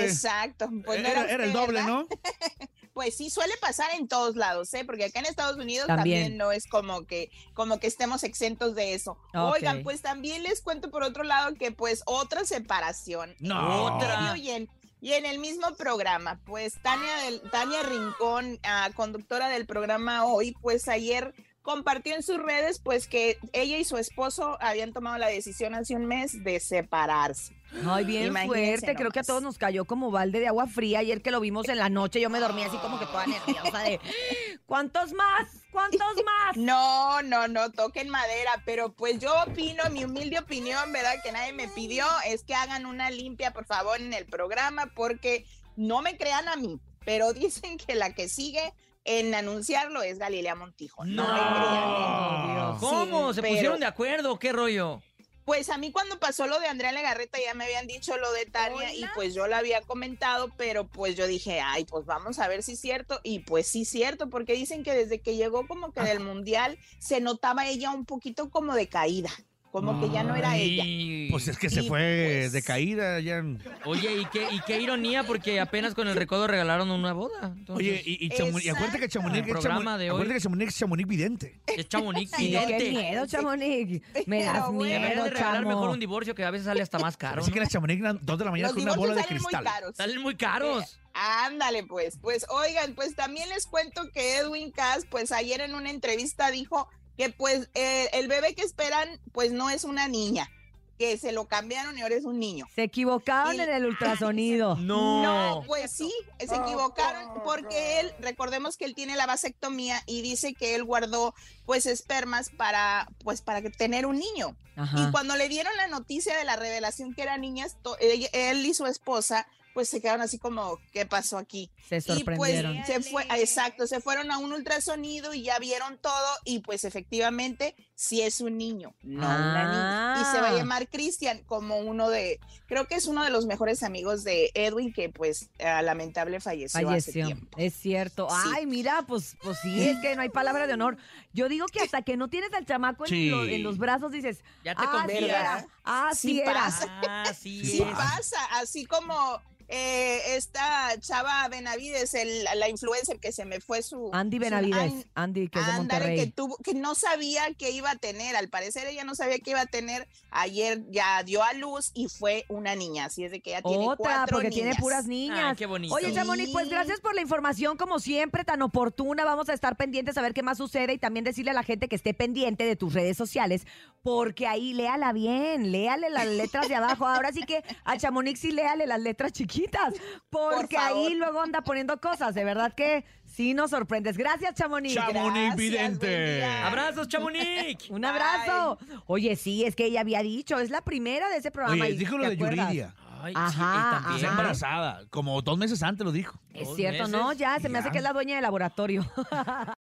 Exacto. Pues no Era- era el doble, ¿verdad? ¿no? (laughs) Pues sí, suele pasar en todos lados, ¿eh? Porque acá en Estados Unidos También. también, no es como que, como que estemos exentos de eso. Oigan, pues también les cuento por otro lado que pues otra separación. No. Y en, y en el mismo programa, pues Tania, del, Tania Rincón, ah, conductora del programa hoy, pues ayer compartió en sus redes pues que ella y su esposo habían tomado la decisión hace un mes de separarse. Ay, bien Imagínense fuerte. Creo que a todos nos cayó como balde de agua fría ayer que lo vimos en la noche. Yo me dormí así como que toda nerviosa de (laughs) ¿cuántos más? ¿Cuántos (laughs) más? No, no, no, toquen madera, pero pues yo opino, mi humilde opinión, ¿verdad? Que nadie me pidió, es que hagan una limpia, por favor, en el programa, porque no me crean a mí, pero (laughs) dicen que la que sigue en anunciarlo es Galilea Montijo. No, me crean. ¿Cómo? Sí, ¿Se pero- pusieron de acuerdo? ¿Qué rollo? Pues a mí cuando pasó lo de Andrea Legarreta ya me habían dicho lo de Tania y pues yo lo había comentado, pero pues yo dije, ay, pues vamos a ver si es cierto. Y pues sí es cierto, porque dicen que desde que llegó como que del mundial se notaba ella un poquito como de como que ya no era ella. Pues es que se Y, fue de caída ya. Oye, y qué, y qué ironía, porque apenas con el recodo regalaron una boda. Entonces, Oye, y, y, Chamonix- y acuérdate que Chamonix El es programa Chamonix- de hoy. acuérdate que Chamonix es Chamonix vidente. es Chamonix (laughs) vidente. qué miedo, Chamonix. Me das miedo, de regalar mejor un divorcio que a veces sale hasta más caro. Así que las Chamonix, dos de la mañana Los con una bola de salen muy cristal. caros. Salen muy caros. Ándale, pues, pues oigan, pues también les cuento que Edwin Cass, pues ayer en una entrevista dijo que pues eh, el bebé que esperan, pues no es una niña, que se lo cambiaron y ahora es un niño. Se equivocaron en el (laughs) ultrasonido. No, pues sí, se equivocaron porque él, recordemos que él tiene la vasectomía y dice que él guardó pues espermas para pues para tener un niño. Ajá. Y cuando le dieron la noticia de la revelación que eran niñas, to- él, él y su esposa pues se quedaron así como, ¿qué pasó aquí? Se Y pues sorprendieron. se fue, exacto, se fueron a un ultrasonido y ya vieron todo y pues efectivamente sí es un niño, no una niña. Y se va a Ah. llamar Cristian como uno de, creo que es uno de los mejores amigos de Edwin que pues ah, lamentable falleció, hace Falleció. tiempo. Es cierto. Sí. Ay, mira, pues, pues sí, es que no hay palabra de honor. Yo digo que hasta que no tienes al chamaco en, Sí. lo- en los brazos dices, Ya te ah, sí era, ah, sí, Sí era. pasa. Ah, sí. Sí es. pasa, así como eh, esta chava Benavides, el- la influencer que se me fue su... Andy su- Benavides, An- Andy, que es de Monterrey. que tuvo, que no sabía que iba a tener, al parecer ella no sabía que iba a tener, ayer ya dio a luz y fue una niña, así es de que ya tiene Otra, cuatro porque tiene puras niñas. Ay, qué bonito. Oye, Chamonix, pues gracias por la información, como siempre, tan oportuna. Vamos a estar pendientes a ver qué más sucede y también decirle a la gente que esté pendiente de tus redes sociales, porque ahí léala bien, léale las letras de abajo. Ahora sí que a Chamonix sí léale las letras chiquitas, porque ahí luego anda poniendo cosas. De verdad que sí nos sorprendes. Gracias, Chamonix. Chamonix Gracias, vidente. Abrazos, Chamonix. (laughs) Un abrazo. Oye, sí, es que ella había dicho, es la primera de ese programa. Oye, y- dijo lo ¿te de acuerdas? Yuridia. Ajá, Está ajá. embarazada. Como dos meses antes lo dijo. Es cierto, ¿no? Ya se me hace que es la dueña del laboratorio. (laughs)